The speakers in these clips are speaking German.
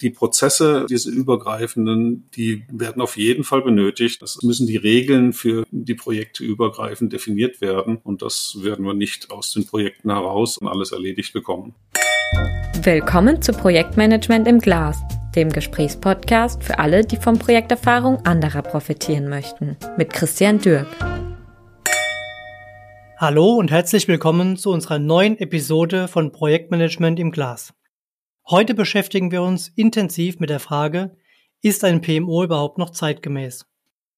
Die Prozesse, diese übergreifenden, die werden auf jeden Fall benötigt. Es müssen die Regeln für die Projekte übergreifend definiert werden. Und das werden wir nicht aus den Projekten heraus und alles erledigt bekommen. Willkommen zu Projektmanagement im Glas, dem Gesprächspodcast für alle, die von Projekterfahrung anderer profitieren möchten. Mit Christian Dürk. Hallo und herzlich willkommen zu unserer neuen Episode von Projektmanagement im Glas. Heute beschäftigen wir uns intensiv mit der Frage, ist ein PMO überhaupt noch zeitgemäß?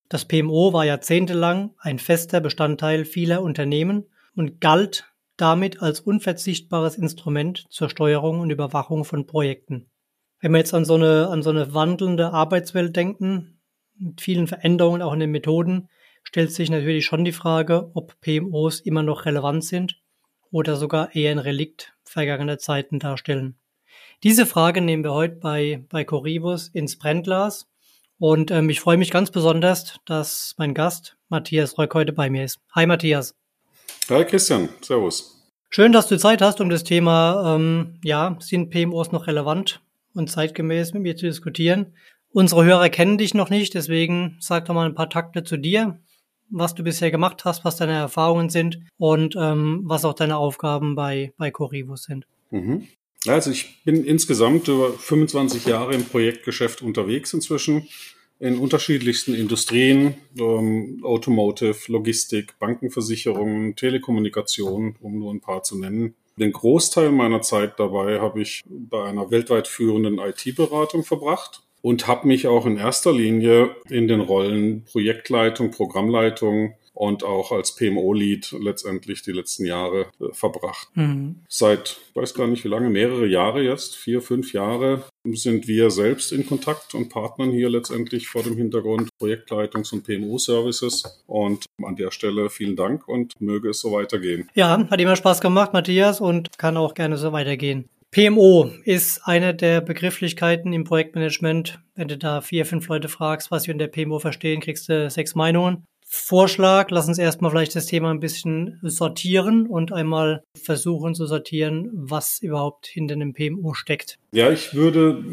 Das PMO war jahrzehntelang ein fester Bestandteil vieler Unternehmen und galt damit als unverzichtbares Instrument zur Steuerung und Überwachung von Projekten. Wenn wir jetzt an so eine, an so eine wandelnde Arbeitswelt denken, mit vielen Veränderungen auch in den Methoden, stellt sich natürlich schon die Frage, ob PMOs immer noch relevant sind oder sogar eher ein Relikt vergangener Zeiten darstellen. Diese Frage nehmen wir heute bei, bei Coribus ins Brennglas. Und ähm, ich freue mich ganz besonders, dass mein Gast Matthias Reuk heute bei mir ist. Hi Matthias. Hi Christian, Servus. Schön, dass du Zeit hast, um das Thema, ähm, ja, sind PMOs noch relevant und zeitgemäß mit mir zu diskutieren. Unsere Hörer kennen dich noch nicht, deswegen sag doch mal ein paar Takte zu dir, was du bisher gemacht hast, was deine Erfahrungen sind und ähm, was auch deine Aufgaben bei, bei Corivus sind. Mhm. Also ich bin insgesamt über 25 Jahre im Projektgeschäft unterwegs inzwischen in unterschiedlichsten Industrien, ähm, Automotive, Logistik, Bankenversicherungen, Telekommunikation, um nur ein paar zu nennen. Den Großteil meiner Zeit dabei habe ich bei einer weltweit führenden IT-Beratung verbracht und habe mich auch in erster Linie in den Rollen Projektleitung, Programmleitung, und auch als PMO-Lead letztendlich die letzten Jahre äh, verbracht. Mhm. Seit, weiß gar nicht wie lange, mehrere Jahre jetzt, vier, fünf Jahre, sind wir selbst in Kontakt und partnern hier letztendlich vor dem Hintergrund Projektleitungs- und PMO-Services. Und an der Stelle vielen Dank und möge es so weitergehen. Ja, hat immer Spaß gemacht, Matthias, und kann auch gerne so weitergehen. PMO ist eine der Begrifflichkeiten im Projektmanagement. Wenn du da vier, fünf Leute fragst, was sie unter PMO verstehen, kriegst du sechs Meinungen. Vorschlag, lass uns erstmal vielleicht das Thema ein bisschen sortieren und einmal versuchen zu sortieren, was überhaupt hinter einem PMO steckt. Ja, ich würde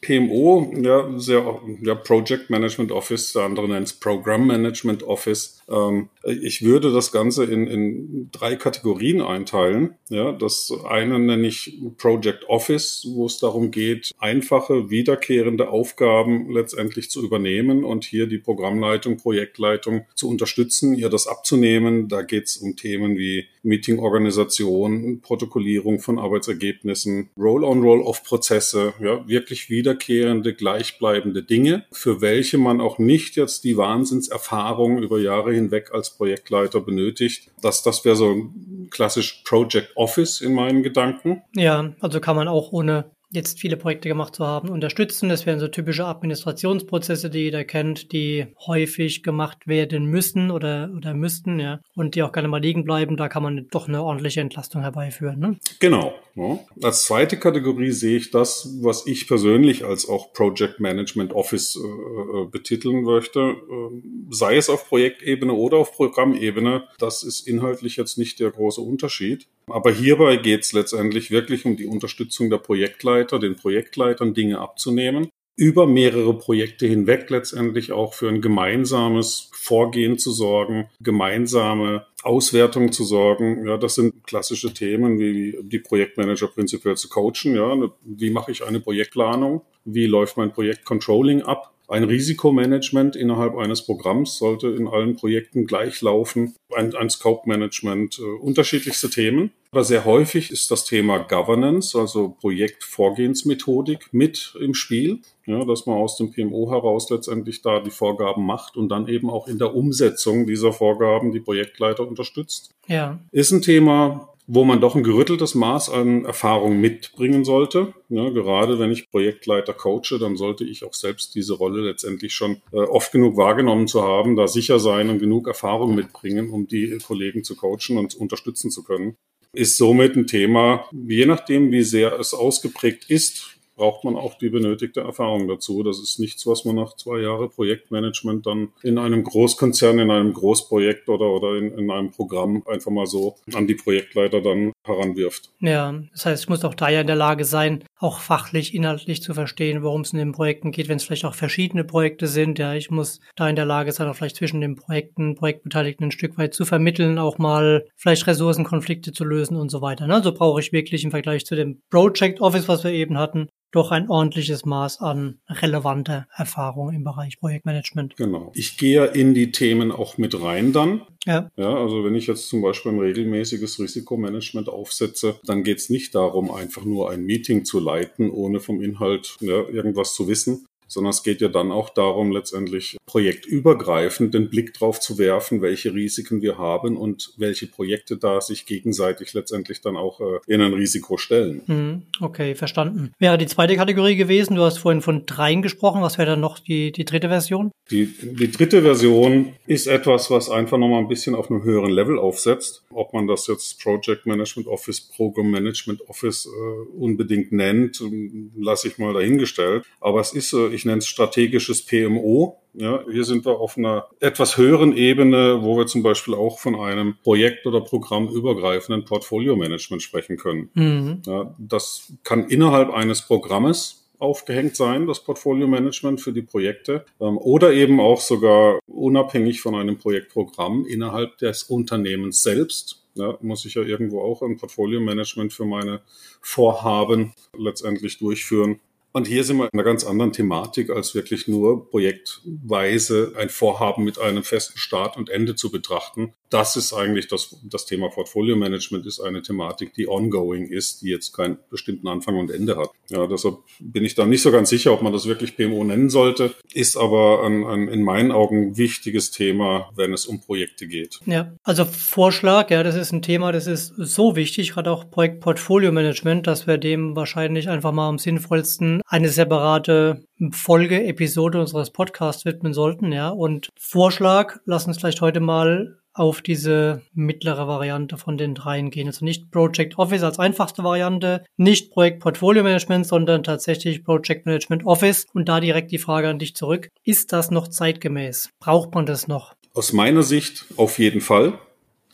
PMO, ja, sehr, ja, Project Management Office, der andere nennt es Program Management Office. Ähm, ich würde das Ganze in, in drei Kategorien einteilen. Ja, das eine nenne ich Project Office, wo es darum geht, einfache, wiederkehrende Aufgaben letztendlich zu übernehmen und hier die Programmleitung, Projektleitung zu unterstützen, ihr das abzunehmen. Da geht es um Themen wie Meeting-Organisation, Protokollierung von Arbeitsergebnissen, Roll-on, Roll-off-Prozesse Prozesse, ja, wirklich wiederkehrende, gleichbleibende Dinge, für welche man auch nicht jetzt die Wahnsinnserfahrung über Jahre hinweg als Projektleiter benötigt. Das, das wäre so klassisch Project Office in meinen Gedanken. Ja, also kann man auch ohne jetzt viele Projekte gemacht zu haben, unterstützen. Das wären so typische Administrationsprozesse, die jeder kennt, die häufig gemacht werden müssen oder, oder müssten, ja. Und die auch gerne mal liegen bleiben. Da kann man doch eine ordentliche Entlastung herbeiführen. Ne? Genau. Ja. Als zweite Kategorie sehe ich das, was ich persönlich als auch Project Management Office äh, äh betiteln möchte. Äh, sei es auf Projektebene oder auf Programmebene. Das ist inhaltlich jetzt nicht der große Unterschied. Aber hierbei geht es letztendlich wirklich um die Unterstützung der Projektleiter, den Projektleitern Dinge abzunehmen, über mehrere Projekte hinweg letztendlich auch für ein gemeinsames Vorgehen zu sorgen, gemeinsame Auswertung zu sorgen. Ja, das sind klassische Themen wie die Projektmanager prinzipiell zu coachen. Ja, wie mache ich eine Projektplanung? Wie läuft mein Projektcontrolling ab? Ein Risikomanagement innerhalb eines Programms sollte in allen Projekten gleich laufen. Ein, ein Scope-Management, äh, unterschiedlichste Themen. Aber sehr häufig ist das Thema Governance, also Projektvorgehensmethodik mit im Spiel. Ja, dass man aus dem PMO heraus letztendlich da die Vorgaben macht und dann eben auch in der Umsetzung dieser Vorgaben die Projektleiter unterstützt. Ja. Ist ein Thema, wo man doch ein gerütteltes Maß an Erfahrung mitbringen sollte. Ja, gerade wenn ich Projektleiter coache, dann sollte ich auch selbst diese Rolle letztendlich schon äh, oft genug wahrgenommen zu haben, da sicher sein und genug Erfahrung mitbringen, um die Kollegen zu coachen und unterstützen zu können. Ist somit ein Thema, je nachdem, wie sehr es ausgeprägt ist, braucht man auch die benötigte Erfahrung dazu. Das ist nichts, was man nach zwei Jahren Projektmanagement dann in einem Großkonzern, in einem Großprojekt oder, oder in, in einem Programm einfach mal so an die Projektleiter dann heranwirft. Ja, das heißt, ich muss auch da ja in der Lage sein, auch fachlich, inhaltlich zu verstehen, worum es in den Projekten geht, wenn es vielleicht auch verschiedene Projekte sind. Ja, ich muss da in der Lage sein, auch vielleicht zwischen den Projekten, Projektbeteiligten ein Stück weit zu vermitteln, auch mal vielleicht Ressourcenkonflikte zu lösen und so weiter. Also brauche ich wirklich im Vergleich zu dem Project Office, was wir eben hatten, doch ein ordentliches Maß an relevanter Erfahrung im Bereich Projektmanagement. Genau. Ich gehe ja in die Themen auch mit rein dann. Ja. Ja, also wenn ich jetzt zum Beispiel ein regelmäßiges Risikomanagement aufsetze, dann geht es nicht darum, einfach nur ein Meeting zu leiten, ohne vom Inhalt ja, irgendwas zu wissen, sondern es geht ja dann auch darum, letztendlich projektübergreifend den Blick drauf zu werfen, welche Risiken wir haben und welche Projekte da sich gegenseitig letztendlich dann auch äh, in ein Risiko stellen. Mhm, okay, verstanden. Wäre die zweite Kategorie gewesen, du hast vorhin von dreien gesprochen, was wäre dann noch die, die dritte Version? Die, die dritte Version ist etwas, was einfach nochmal ein bisschen auf einem höheren Level aufsetzt. Ob man das jetzt Project Management Office, Program Management Office äh, unbedingt nennt, lasse ich mal dahingestellt. Aber es ist, äh, ich nenne es strategisches PMO. Ja, hier sind wir auf einer etwas höheren Ebene, wo wir zum Beispiel auch von einem Projekt- oder Programmübergreifenden Portfolio-Management sprechen können. Mhm. Ja, das kann innerhalb eines Programmes aufgehängt sein, das Portfolio-Management für die Projekte, ähm, oder eben auch sogar unabhängig von einem Projektprogramm innerhalb des Unternehmens selbst. Ja, muss ich ja irgendwo auch ein Portfolio-Management für meine Vorhaben letztendlich durchführen. Und hier sind wir in einer ganz anderen Thematik, als wirklich nur projektweise ein Vorhaben mit einem festen Start und Ende zu betrachten. Das ist eigentlich das, das Thema Portfolio Management ist eine Thematik, die ongoing ist, die jetzt keinen bestimmten Anfang und Ende hat. Ja, deshalb bin ich da nicht so ganz sicher, ob man das wirklich PMO nennen sollte, ist aber ein, ein in meinen Augen wichtiges Thema, wenn es um Projekte geht. Ja, also Vorschlag, ja, das ist ein Thema, das ist so wichtig, gerade auch Projekt Portfolio Management, dass wir dem wahrscheinlich einfach mal am sinnvollsten eine separate Folge-Episode unseres Podcasts widmen sollten, ja. Und Vorschlag, lass uns vielleicht heute mal auf diese mittlere Variante von den dreien gehen. Also nicht Project Office als einfachste Variante, nicht Projekt Portfolio Management, sondern tatsächlich Project Management Office. Und da direkt die Frage an dich zurück. Ist das noch zeitgemäß? Braucht man das noch? Aus meiner Sicht auf jeden Fall.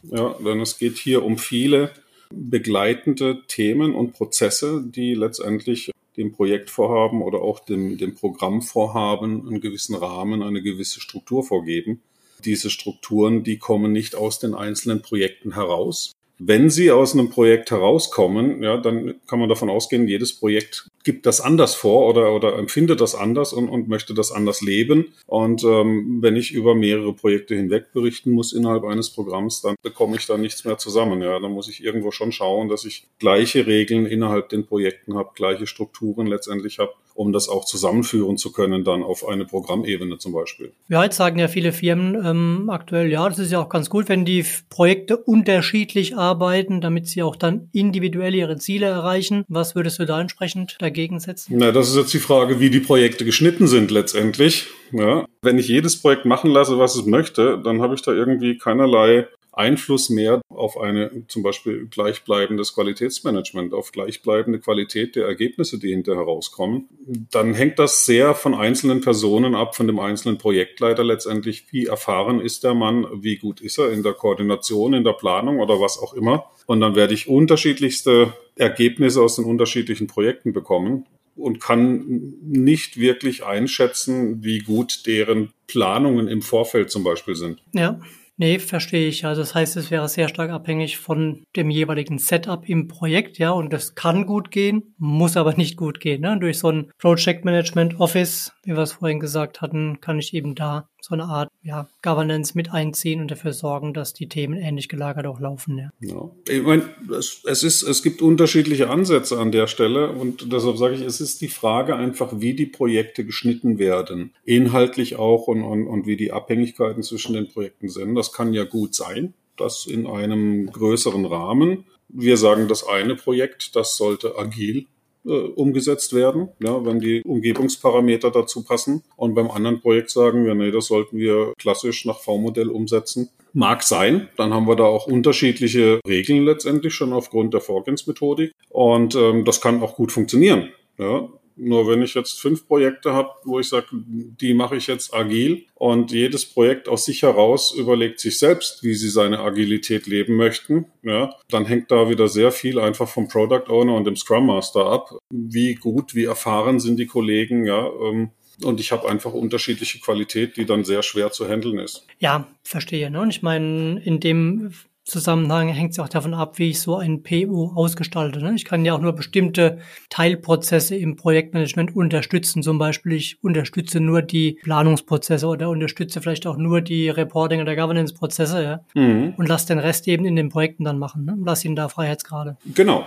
Ja, denn es geht hier um viele begleitende Themen und Prozesse, die letztendlich dem Projektvorhaben oder auch dem, dem Programmvorhaben einen gewissen Rahmen, eine gewisse Struktur vorgeben. Diese Strukturen, die kommen nicht aus den einzelnen Projekten heraus. Wenn sie aus einem Projekt herauskommen, ja, dann kann man davon ausgehen, jedes Projekt gibt das anders vor oder, oder empfindet das anders und, und möchte das anders leben. Und ähm, wenn ich über mehrere Projekte hinweg berichten muss innerhalb eines Programms, dann bekomme ich da nichts mehr zusammen. Ja, dann muss ich irgendwo schon schauen, dass ich gleiche Regeln innerhalb den Projekten habe, gleiche Strukturen letztendlich habe, um das auch zusammenführen zu können, dann auf eine Programmebene zum Beispiel. Ja, jetzt sagen ja viele Firmen ähm, aktuell, ja, das ist ja auch ganz gut, wenn die Projekte unterschiedlich arbeiten, damit sie auch dann individuell ihre Ziele erreichen. Was würdest du da entsprechend dagegen setzen? Na, das ist jetzt die Frage, wie die Projekte geschnitten sind letztendlich. Ja, wenn ich jedes Projekt machen lasse, was es möchte, dann habe ich da irgendwie keinerlei Einfluss mehr auf eine zum Beispiel gleichbleibendes Qualitätsmanagement, auf gleichbleibende Qualität der Ergebnisse, die hinterher herauskommen, dann hängt das sehr von einzelnen Personen ab, von dem einzelnen Projektleiter letztendlich. Wie erfahren ist der Mann? Wie gut ist er in der Koordination, in der Planung oder was auch immer? Und dann werde ich unterschiedlichste Ergebnisse aus den unterschiedlichen Projekten bekommen und kann nicht wirklich einschätzen, wie gut deren Planungen im Vorfeld zum Beispiel sind. Ja. Nee, verstehe ich. Also das heißt, es wäre sehr stark abhängig von dem jeweiligen Setup im Projekt, ja, und das kann gut gehen, muss aber nicht gut gehen. Ne? Durch so ein Project Management Office, wie wir es vorhin gesagt hatten, kann ich eben da so eine Art ja, Governance mit einziehen und dafür sorgen, dass die Themen ähnlich gelagert auch laufen. Ja. ja. Ich meine, es, es, ist, es gibt unterschiedliche Ansätze an der Stelle und deshalb sage ich, es ist die Frage einfach, wie die Projekte geschnitten werden, inhaltlich auch und, und, und wie die Abhängigkeiten zwischen den Projekten sind. Das kann ja gut sein, dass in einem größeren Rahmen wir sagen, das eine Projekt, das sollte agil äh, umgesetzt werden, ja, wenn die Umgebungsparameter dazu passen. Und beim anderen Projekt sagen wir, nee, das sollten wir klassisch nach V-Modell umsetzen. Mag sein, dann haben wir da auch unterschiedliche Regeln letztendlich schon aufgrund der Vorgehensmethodik. Und ähm, das kann auch gut funktionieren. Ja. Nur wenn ich jetzt fünf Projekte habe, wo ich sage, die mache ich jetzt agil und jedes Projekt aus sich heraus überlegt sich selbst, wie sie seine Agilität leben möchten, ja, dann hängt da wieder sehr viel einfach vom Product Owner und dem Scrum Master ab. Wie gut, wie erfahren sind die Kollegen, ja, ähm, und ich habe einfach unterschiedliche Qualität, die dann sehr schwer zu handeln ist. Ja, verstehe. Ne? Und ich meine, in dem Zusammenhang hängt es auch davon ab, wie ich so ein PO ausgestalte. Ne? Ich kann ja auch nur bestimmte Teilprozesse im Projektmanagement unterstützen. Zum Beispiel, ich unterstütze nur die Planungsprozesse oder unterstütze vielleicht auch nur die Reporting- oder Governance-Prozesse ja? Mhm. und lasse den Rest eben in den Projekten dann machen. Ne? Lass ihnen da Freiheitsgrade. Genau,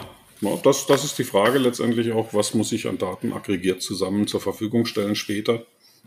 das, das ist die Frage letztendlich auch, was muss ich an Daten aggregiert zusammen zur Verfügung stellen später.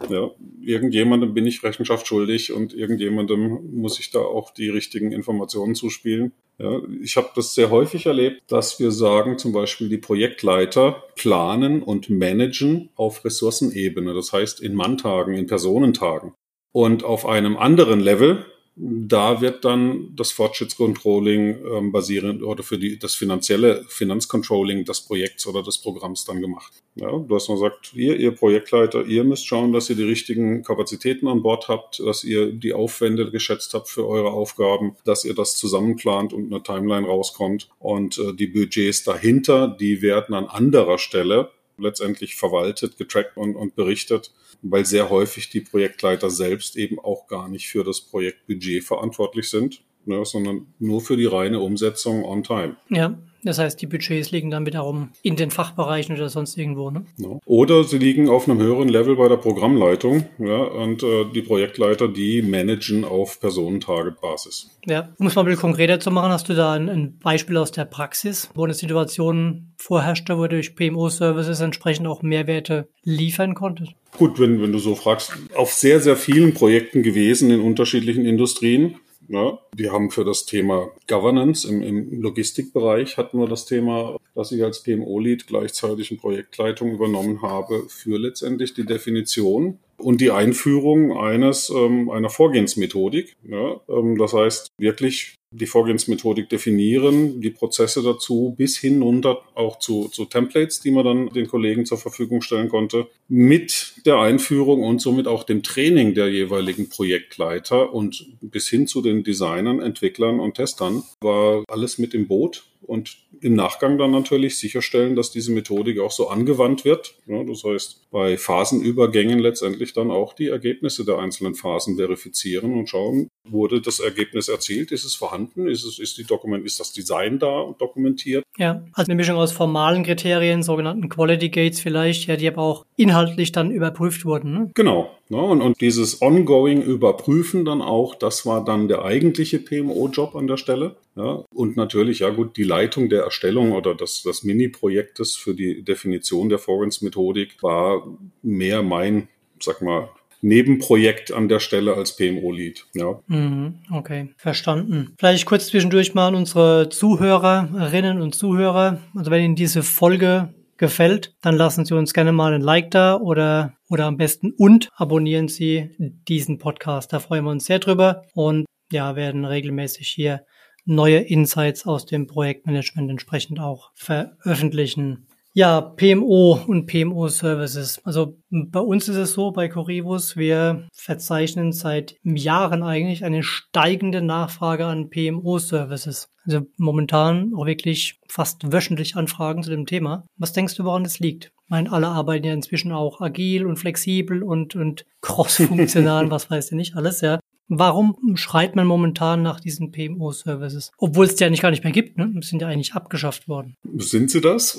Ja, irgendjemandem bin ich Rechenschaft schuldig und irgendjemandem muss ich da auch die richtigen Informationen zuspielen. Ja, ich habe das sehr häufig erlebt, dass wir sagen, zum Beispiel die Projektleiter planen und managen auf Ressourcenebene, das heißt in Manntagen, in Personentagen. Und auf einem anderen Level da wird dann das Fortschrittscontrolling ähm, basierend oder für die, das finanzielle Finanzcontrolling des Projekts oder des Programms dann gemacht. Ja, du hast nur gesagt, ihr, ihr Projektleiter, ihr müsst schauen, dass ihr die richtigen Kapazitäten an Bord habt, dass ihr die Aufwände geschätzt habt für eure Aufgaben, dass ihr das zusammenplant und eine Timeline rauskommt. Und äh, die Budgets dahinter, die werden an anderer Stelle letztendlich verwaltet, getrackt und, und berichtet, weil sehr häufig die Projektleiter selbst eben auch gar nicht für das Projektbudget verantwortlich sind, ne, sondern nur für die reine Umsetzung on time. Ja, das heißt, die Budgets liegen dann wiederum in den Fachbereichen oder sonst irgendwo, ne? Ja. Oder sie liegen auf einem höheren Level bei der Programmleitung, ja, und äh, die Projektleiter, die managen auf Personentagebasis. Ja, um es mal ein bisschen konkreter zu machen, hast du da ein, ein Beispiel aus der Praxis, wo eine Situation vorherrschte, wo du durch PMO-Services entsprechend auch Mehrwerte liefern konntest? Gut, wenn, wenn du so fragst, auf sehr, sehr vielen Projekten gewesen in unterschiedlichen Industrien. Ja, wir haben für das Thema Governance im, im Logistikbereich hatten wir das Thema, dass ich als PMO-Lead gleichzeitig eine Projektleitung übernommen habe für letztendlich die Definition und die Einführung eines ähm, einer Vorgehensmethodik. Ja, ähm, das heißt wirklich die Vorgehensmethodik definieren, die Prozesse dazu bis hinunter auch zu, zu Templates, die man dann den Kollegen zur Verfügung stellen konnte, mit der Einführung und somit auch dem Training der jeweiligen Projektleiter und bis hin zu den Designern, Entwicklern und Testern war alles mit im Boot und im Nachgang dann natürlich sicherstellen, dass diese Methodik auch so angewandt wird. Ja, das heißt, bei Phasenübergängen letztendlich dann auch die Ergebnisse der einzelnen Phasen verifizieren und schauen, wurde das Ergebnis erzielt, ist es vorhanden, ist es, ist die Dokument, ist das Design da und dokumentiert? Ja, also eine Mischung aus formalen Kriterien, sogenannten Quality Gates vielleicht, ja, die aber auch inhaltlich dann überprüft wurden. Ne? Genau. Ja, und, und dieses ongoing Überprüfen dann auch, das war dann der eigentliche PMO-Job an der Stelle. Ja, und natürlich, ja gut, die Leitung der Erstellung oder des, des Mini-Projektes für die Definition der Forens-Methodik war mehr mein, sag mal, Nebenprojekt an der Stelle als PMO-Lead. Ja. Mhm, okay, verstanden. Vielleicht kurz zwischendurch mal an unsere Zuhörerinnen und Zuhörer. Also wenn Ihnen diese Folge gefällt, dann lassen Sie uns gerne mal ein Like da oder, oder am besten und abonnieren Sie diesen Podcast. Da freuen wir uns sehr drüber und ja, werden regelmäßig hier neue Insights aus dem Projektmanagement entsprechend auch veröffentlichen. Ja, PMO und PMO-Services. Also bei uns ist es so, bei Corivus, wir verzeichnen seit Jahren eigentlich eine steigende Nachfrage an PMO-Services. Also momentan auch wirklich fast wöchentlich Anfragen zu dem Thema. Was denkst du, woran das liegt? Ich meine, alle arbeiten ja inzwischen auch agil und flexibel und, und cross-funktional, was weiß ich nicht alles, ja. Warum schreit man momentan nach diesen PMO-Services? Obwohl es die ja nicht gar nicht mehr gibt, ne? Sind ja eigentlich abgeschafft worden. Sind sie das?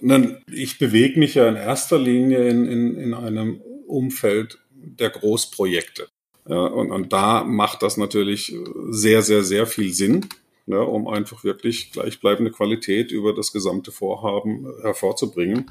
Nein, ich bewege mich ja in erster Linie in, in, in einem Umfeld der Großprojekte. Ja, und, und da macht das natürlich sehr, sehr, sehr viel Sinn, ja, um einfach wirklich gleichbleibende Qualität über das gesamte Vorhaben hervorzubringen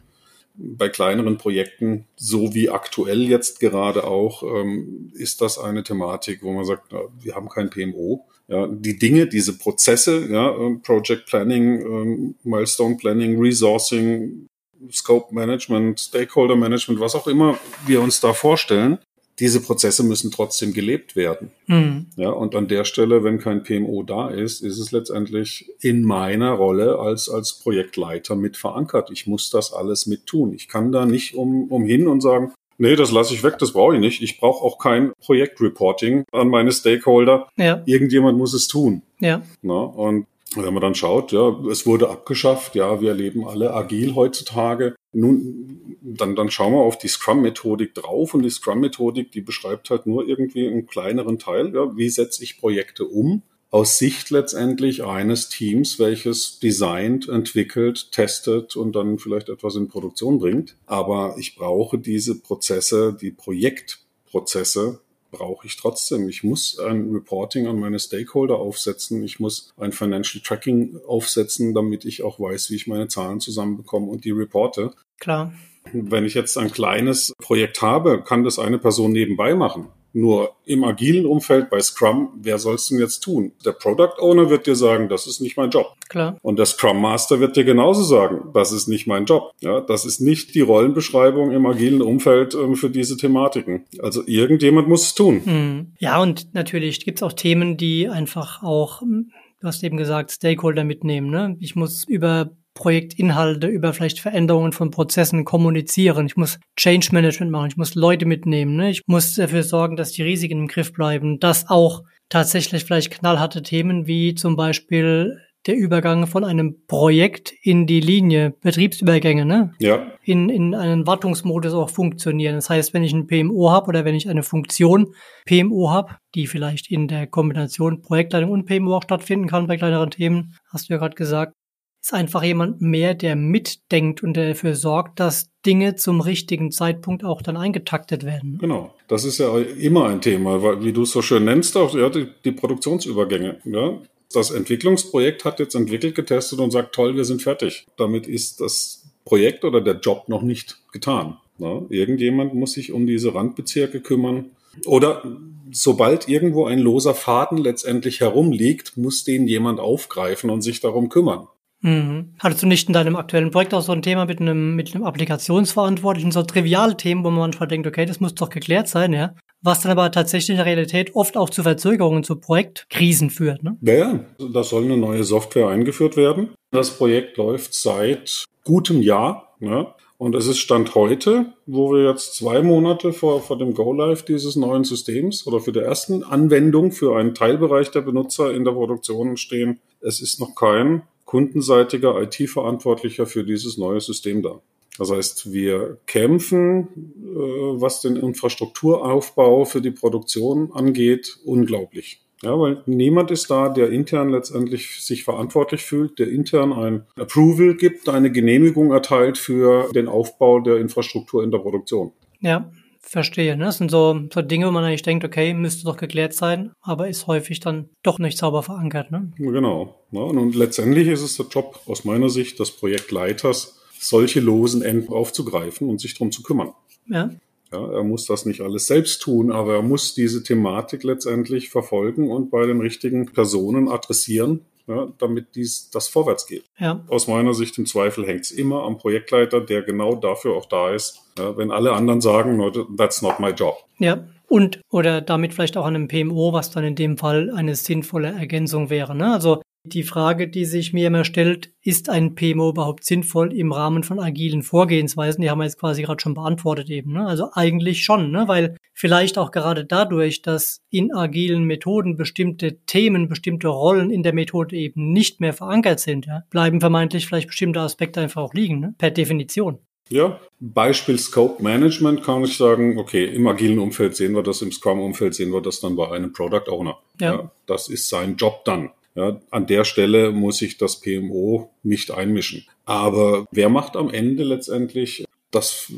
bei kleineren Projekten, so wie aktuell jetzt gerade auch, ähm, ist das eine Thematik, wo man sagt, wir haben kein PMO. Ja, die Dinge, diese Prozesse, ja, ähm, Project Planning, ähm, Milestone Planning, Resourcing, Scope Management, Stakeholder Management, was auch immer wir uns da vorstellen, diese Prozesse müssen trotzdem gelebt werden. Mhm. Ja, und an der Stelle, wenn kein PMO da ist, ist es letztendlich in meiner Rolle als, als Projektleiter mit verankert. Ich muss das alles mit tun. Ich kann da nicht um, umhin und sagen, Nee, das lasse ich weg, das brauche ich nicht. Ich brauche auch kein Projektreporting an meine Stakeholder. Ja. Irgendjemand muss es tun. Ja. Na, und wenn man dann schaut, ja, es wurde abgeschafft, ja, wir erleben alle agil heutzutage. Nun, dann, dann schauen wir auf die Scrum-Methodik drauf und die Scrum-Methodik, die beschreibt halt nur irgendwie einen kleineren Teil, ja, wie setze ich Projekte um aus Sicht letztendlich eines Teams, welches designt, entwickelt, testet und dann vielleicht etwas in Produktion bringt. Aber ich brauche diese Prozesse, die Projektprozesse, brauche ich trotzdem. Ich muss ein Reporting an meine Stakeholder aufsetzen. Ich muss ein Financial Tracking aufsetzen, damit ich auch weiß, wie ich meine Zahlen zusammenbekomme und die reporte. Klar. Wenn ich jetzt ein kleines Projekt habe, kann das eine Person nebenbei machen. Nur im agilen Umfeld bei Scrum, wer soll es denn jetzt tun? Der Product Owner wird dir sagen, das ist nicht mein Job. Klar. Und der Scrum Master wird dir genauso sagen, das ist nicht mein Job. Ja, das ist nicht die Rollenbeschreibung im agilen Umfeld ähm, für diese Thematiken. Also irgendjemand muss es tun. Hm. Ja, und natürlich gibt es auch Themen, die einfach auch, hm, du hast eben gesagt, Stakeholder mitnehmen. Ne? Ich muss über Projektinhalte, über vielleicht Veränderungen von Prozessen kommunizieren. Ich muss Change Management machen. Ich muss Leute mitnehmen. Ne? Ich muss dafür sorgen, dass die Risiken im Griff bleiben. Dass auch tatsächlich vielleicht knallharte Themen wie zum Beispiel der Übergang von einem Projekt in die Linie, Betriebsübergänge, ne? Ja. In, in einen Wartungsmodus auch funktionieren. Das heißt, wenn ich ein PMO habe oder wenn ich eine Funktion PMO habe, die vielleicht in der Kombination Projektleitung und PMO auch stattfinden kann bei kleineren Themen, hast du ja gerade gesagt, ist einfach jemand mehr, der mitdenkt und der dafür sorgt, dass Dinge zum richtigen Zeitpunkt auch dann eingetaktet werden. Genau. Das ist ja immer ein Thema, weil, wie du es so schön nennst, auch ja, die, die Produktionsübergänge. Ja? Das Entwicklungsprojekt hat jetzt entwickelt, getestet und sagt, toll, wir sind fertig. Damit ist das Projekt oder der Job noch nicht getan. Ja? Irgendjemand muss sich um diese Randbezirke kümmern. Oder sobald irgendwo ein loser Faden letztendlich herumliegt, muss den jemand aufgreifen und sich darum kümmern. Mhm. Hattest du nicht in deinem aktuellen Projekt auch so ein Thema mit einem, mit einem Applikationsverantwortlichen, so triviale Themen, wo man manchmal denkt, okay, das muss doch geklärt sein, ja? Was dann aber tatsächlich in der Realität oft auch zu Verzögerungen, zu Projektkrisen führt, ne? Ja, ja. Da soll eine neue Software eingeführt werden. Das Projekt läuft seit gutem Jahr, ne? Und es ist Stand heute, wo wir jetzt zwei Monate vor, vor dem Go-Live dieses neuen Systems oder für die ersten Anwendung für einen Teilbereich der Benutzer in der Produktion stehen. Es ist noch kein kundenseitiger IT-Verantwortlicher für dieses neue System da. Das heißt, wir kämpfen, äh, was den Infrastrukturaufbau für die Produktion angeht, unglaublich. Ja, weil niemand ist da, der intern letztendlich sich verantwortlich fühlt, der intern ein Approval gibt, eine Genehmigung erteilt für den Aufbau der Infrastruktur in der Produktion. Ja, Verstehe, ne? Das sind so, so Dinge, wo man eigentlich denkt, okay, müsste doch geklärt sein, aber ist häufig dann doch nicht sauber verankert, ne? Genau. Ja, und letztendlich ist es der Job aus meiner Sicht des Projektleiters, solche losen Enden aufzugreifen und sich darum zu kümmern. Ja. Ja, er muss das nicht alles selbst tun, aber er muss diese Thematik letztendlich verfolgen und bei den richtigen Personen adressieren, ja, damit dies, das vorwärts geht. Ja. Aus meiner Sicht im Zweifel hängt es immer am Projektleiter, der genau dafür auch da ist, ja, wenn alle anderen sagen, no, that's not my job. Ja, und oder damit vielleicht auch an einem PMO, was dann in dem Fall eine sinnvolle Ergänzung wäre. Ne? Also die Frage, die sich mir immer stellt, ist ein PMO überhaupt sinnvoll im Rahmen von agilen Vorgehensweisen? Die haben wir jetzt quasi gerade schon beantwortet eben. Ne? Also eigentlich schon, ne? weil vielleicht auch gerade dadurch, dass in agilen Methoden bestimmte Themen, bestimmte Rollen in der Methode eben nicht mehr verankert sind, ja, bleiben vermeintlich vielleicht bestimmte Aspekte einfach auch liegen, ne? per Definition. Ja, Beispiel Scope Management kann ich sagen, okay, im agilen Umfeld sehen wir das, im Scrum-Umfeld sehen wir das dann bei einem Product Owner. Ja. ja. das ist sein Job dann. Ja, an der Stelle muss sich das PMO nicht einmischen. Aber wer macht am Ende letztendlich das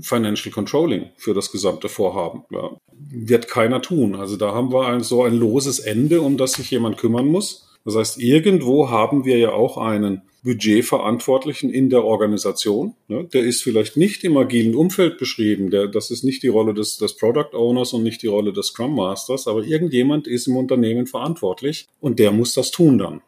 Financial Controlling für das gesamte Vorhaben? Ja, wird keiner tun. Also da haben wir ein, so ein loses Ende, um das sich jemand kümmern muss. Das heißt, irgendwo haben wir ja auch einen Budgetverantwortlichen in der Organisation. Ne? Der ist vielleicht nicht im agilen Umfeld beschrieben. Der, das ist nicht die Rolle des, des Product Owners und nicht die Rolle des Scrum Masters, aber irgendjemand ist im Unternehmen verantwortlich und der muss das tun dann.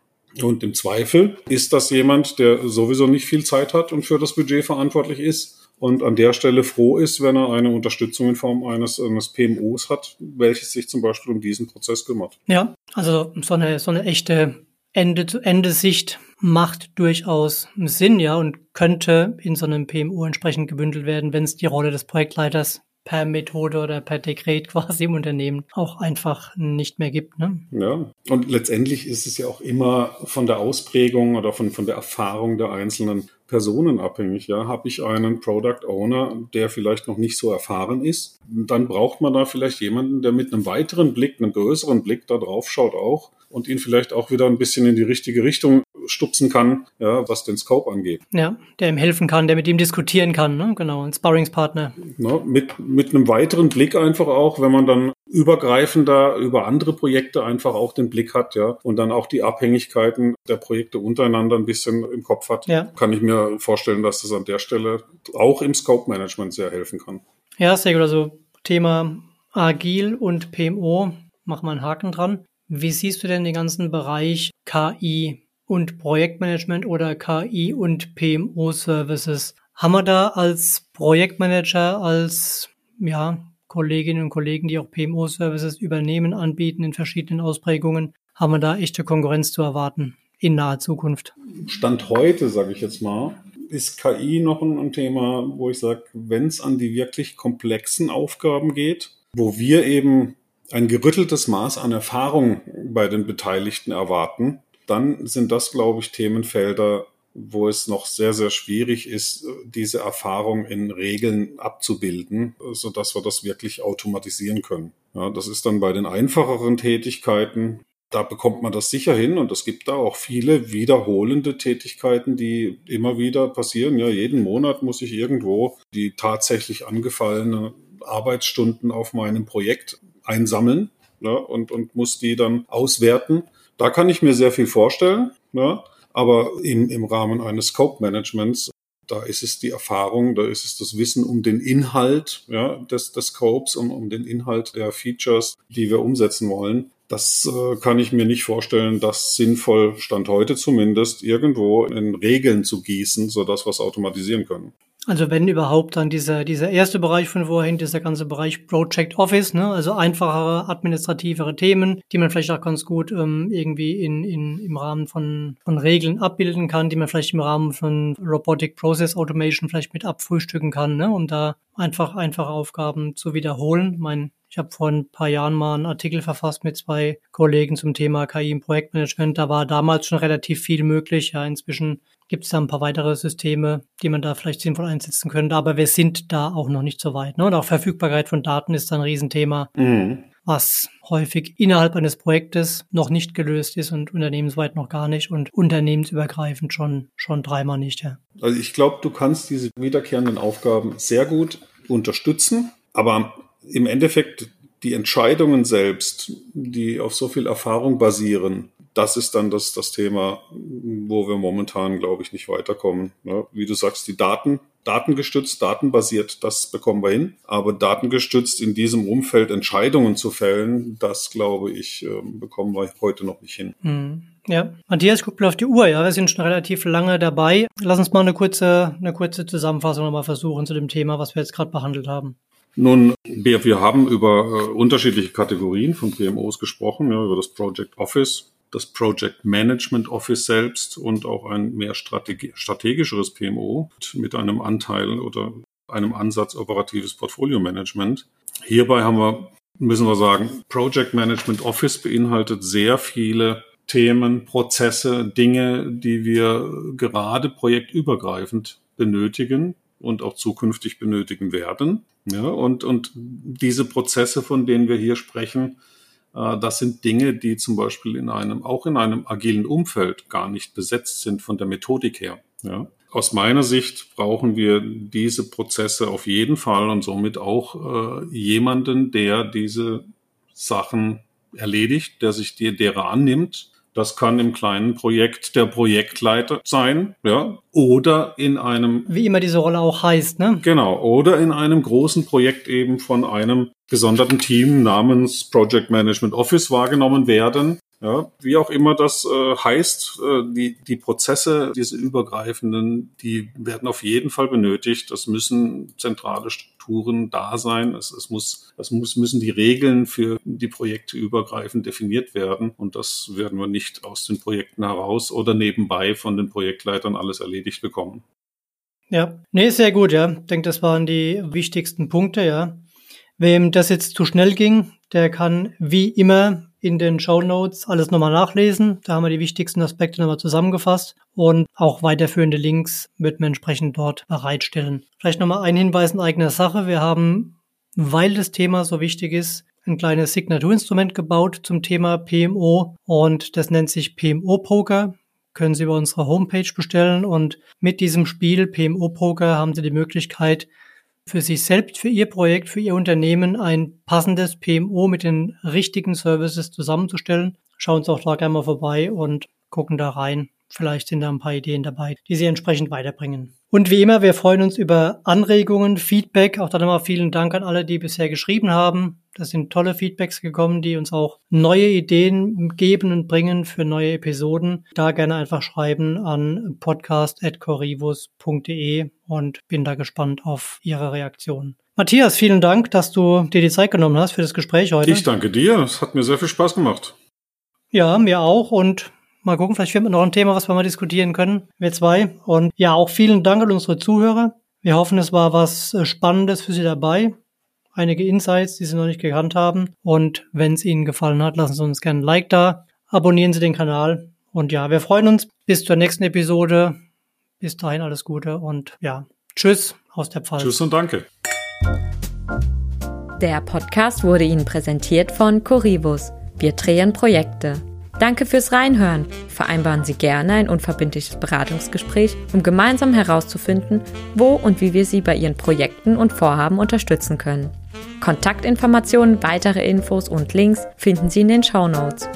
Und im Zweifel ist das jemand, der sowieso nicht viel Zeit hat und für das Budget verantwortlich ist und an der Stelle froh ist, wenn er eine Unterstützung in Form eines, eines PMOs hat, welches sich zum Beispiel um diesen Prozess kümmert. Ja, also so eine, so eine echte Ende-zu-Ende-Sicht macht durchaus Sinn, ja, und könnte in so einem PMO entsprechend gebündelt werden, wenn es die Rolle des Projektleiters per Methode oder per Dekret quasi im Unternehmen auch einfach nicht mehr gibt. Ne? Ja, und letztendlich ist es ja auch immer von der Ausprägung oder von, von der Erfahrung der einzelnen Personen abhängig. Ja, habe ich einen Product Owner, der vielleicht noch nicht so erfahren ist, dann braucht man da vielleicht jemanden, der mit einem weiteren Blick, einem größeren Blick da drauf schaut auch und ihn vielleicht auch wieder ein bisschen in die richtige Richtung stupsen kann, ja, was den Scope angeht. Ja, der ihm helfen kann, der mit ihm diskutieren kann, ne? genau, ein Sparringspartner. Ja, mit, mit einem weiteren Blick einfach auch, wenn man dann übergreifender über andere Projekte einfach auch den Blick hat, ja, und dann auch die Abhängigkeiten der Projekte untereinander ein bisschen im Kopf hat, ja. kann ich mir vorstellen, dass das an der Stelle auch im Scope Management sehr helfen kann. Ja, sehr gut. Also Thema Agil und PMO, mach mal einen Haken dran. Wie siehst du denn den ganzen Bereich KI und Projektmanagement oder KI und PMO-Services? Haben wir da als Projektmanager, als ja, Kolleginnen und Kollegen, die auch PMO-Services übernehmen, anbieten in verschiedenen Ausprägungen, haben wir da echte Konkurrenz zu erwarten in naher Zukunft? Stand heute, sage ich jetzt mal, ist KI noch ein, ein Thema, wo ich sage, wenn es an die wirklich komplexen Aufgaben geht, wo wir eben ein gerütteltes Maß an Erfahrung bei den Beteiligten erwarten, dann sind das, glaube ich, Themenfelder, wo es noch sehr, sehr schwierig ist, diese Erfahrung in Regeln abzubilden, so dass wir das wirklich automatisieren können. Ja, das ist dann bei den einfacheren Tätigkeiten, da bekommt man das sicher hin und es gibt da auch viele wiederholende Tätigkeiten, die immer wieder passieren. Ja, jeden Monat muss ich irgendwo die tatsächlich angefallene Arbeitsstunden auf meinem Projekt einsammeln ja, und, und muss die dann auswerten. Da kann ich mir sehr viel vorstellen, ja, aber im, im Rahmen eines Scope-Managements, da ist es die Erfahrung, da ist es das Wissen um den Inhalt ja, des, des Scopes und um den Inhalt der Features, die wir umsetzen wollen. Das äh, kann ich mir nicht vorstellen, das sinnvoll, Stand heute zumindest, irgendwo in Regeln zu gießen, sodass wir es automatisieren können. Also wenn überhaupt dann dieser, dieser erste Bereich von vorhin, dieser ganze Bereich Project Office, ne? also einfachere, administrativere Themen, die man vielleicht auch ganz gut ähm, irgendwie in, in, im Rahmen von, von Regeln abbilden kann, die man vielleicht im Rahmen von Robotic Process Automation vielleicht mit abfrühstücken kann, ne? um da einfach einfache Aufgaben zu wiederholen. Mein ich habe vor ein paar Jahren mal einen Artikel verfasst mit zwei Kollegen zum Thema KI im Projektmanagement. Da war damals schon relativ viel möglich. Ja, inzwischen gibt es da ein paar weitere Systeme, die man da vielleicht sinnvoll einsetzen könnte. Aber wir sind da auch noch nicht so weit. Ne? Und auch Verfügbarkeit von Daten ist ein Riesenthema, mhm. was häufig innerhalb eines Projektes noch nicht gelöst ist und unternehmensweit noch gar nicht und unternehmensübergreifend schon, schon dreimal nicht. Ja. Also ich glaube, du kannst diese wiederkehrenden Aufgaben sehr gut unterstützen. Aber im Endeffekt die Entscheidungen selbst, die auf so viel Erfahrung basieren, das ist dann das, das Thema, wo wir momentan, glaube ich, nicht weiterkommen. Ne? Wie du sagst, die Daten, datengestützt, datenbasiert, das bekommen wir hin. Aber datengestützt in diesem Umfeld Entscheidungen zu fällen, das, glaube ich, ähm, bekommen wir heute noch nicht hin. Mhm. Ja, Matthias guckt mal auf die Uhr. Ja, wir sind schon relativ lange dabei. Lass uns mal eine kurze, eine kurze Zusammenfassung nochmal versuchen zu dem Thema, was wir jetzt gerade behandelt haben. Nun, wir, wir haben über äh, unterschiedliche Kategorien von PMOs gesprochen, ja, über das Project Office, das Project Management Office selbst und auch ein mehr Strategi strategischeres PMO mit einem Anteil oder einem Ansatz operatives Portfolio Management. Hierbei haben wir, müssen wir sagen, Project Management Office beinhaltet sehr viele Themen, Prozesse, Dinge, die wir gerade projektübergreifend benötigen, und auch zukünftig benötigen werden. Ja, und, und diese Prozesse, von denen wir hier sprechen, das sind Dinge, die zum Beispiel in einem, auch in einem agilen Umfeld gar nicht besetzt sind von der Methodik her. Ja. Aus meiner Sicht brauchen wir diese Prozesse auf jeden Fall und somit auch äh, jemanden, der diese Sachen erledigt, der sich die, derer annimmt das kann im kleinen Projekt der Projektleiter sein, ja, oder in einem. Wie immer diese Rolle auch heißt, ne? Genau, oder in einem großen Projekt eben von einem gesonderten Team namens Project Management Office wahrgenommen werden, Ja, wie auch immer das äh, heißt, äh, die, die Prozesse, diese übergreifenden, die werden auf jeden Fall benötigt. Das müssen zentrale Strukturen da sein. Es, es, muss, es muss, müssen die Regeln für die Projekte übergreifend definiert werden. Und das werden wir nicht aus den Projekten heraus oder nebenbei von den Projektleitern alles erledigt bekommen. Ja, nee, sehr gut, ja. Ich denke, das waren die wichtigsten Punkte, ja. Wem das jetzt zu schnell ging, der kann wie immer in den Show Notes alles nochmal nachlesen. Da haben wir die wichtigsten Aspekte nochmal zusammengefasst und auch weiterführende Links wird man entsprechend dort bereitstellen. Vielleicht nochmal ein Hinweis in eigener Sache. Wir haben, weil das Thema so wichtig ist, ein kleines Signaturinstrument gebaut zum Thema PMO und das nennt sich PMO Poker. Können Sie über unsere Homepage bestellen und mit diesem Spiel PMO Poker haben Sie die Möglichkeit, für sich selbst, für Ihr Projekt, für Ihr Unternehmen ein passendes PMO mit den richtigen Services zusammenzustellen. Schauen Sie auch da gerne mal vorbei und gucken da rein. Vielleicht sind da ein paar Ideen dabei, die Sie entsprechend weiterbringen. Und wie immer, wir freuen uns über Anregungen, Feedback. Auch da nochmal vielen Dank an alle, die bisher geschrieben haben. Das sind tolle Feedbacks gekommen, die uns auch neue Ideen geben und bringen für neue Episoden. Da gerne einfach schreiben an podcast.corivus.de und bin da gespannt auf Ihre Reaktion. Matthias, vielen Dank, dass du dir die Zeit genommen hast für das Gespräch heute. Ich danke dir. Es hat mir sehr viel Spaß gemacht. Ja, mir auch. Und Mal gucken, vielleicht finden wir noch ein Thema, was wir mal diskutieren können, wir zwei. Und ja, auch vielen Dank an unsere Zuhörer. Wir hoffen, es war was äh, Spannendes für Sie dabei. Einige Insights, die Sie noch nicht gekannt haben. Und wenn es Ihnen gefallen hat, lassen Sie uns gerne ein Like da. Abonnieren Sie den Kanal. Und ja, wir freuen uns. Bis zur nächsten Episode. Bis dahin alles Gute und ja, tschüss aus der Pfalz. Tschüss und danke. Der Podcast wurde Ihnen präsentiert von Corivus. Wir drehen Projekte. Danke fürs Reinhören. Vereinbaren Sie gerne ein unverbindliches Beratungsgespräch, um gemeinsam herauszufinden, wo und wie wir Sie bei Ihren Projekten und Vorhaben unterstützen können. Kontaktinformationen, weitere Infos und Links finden Sie in den Show Notes.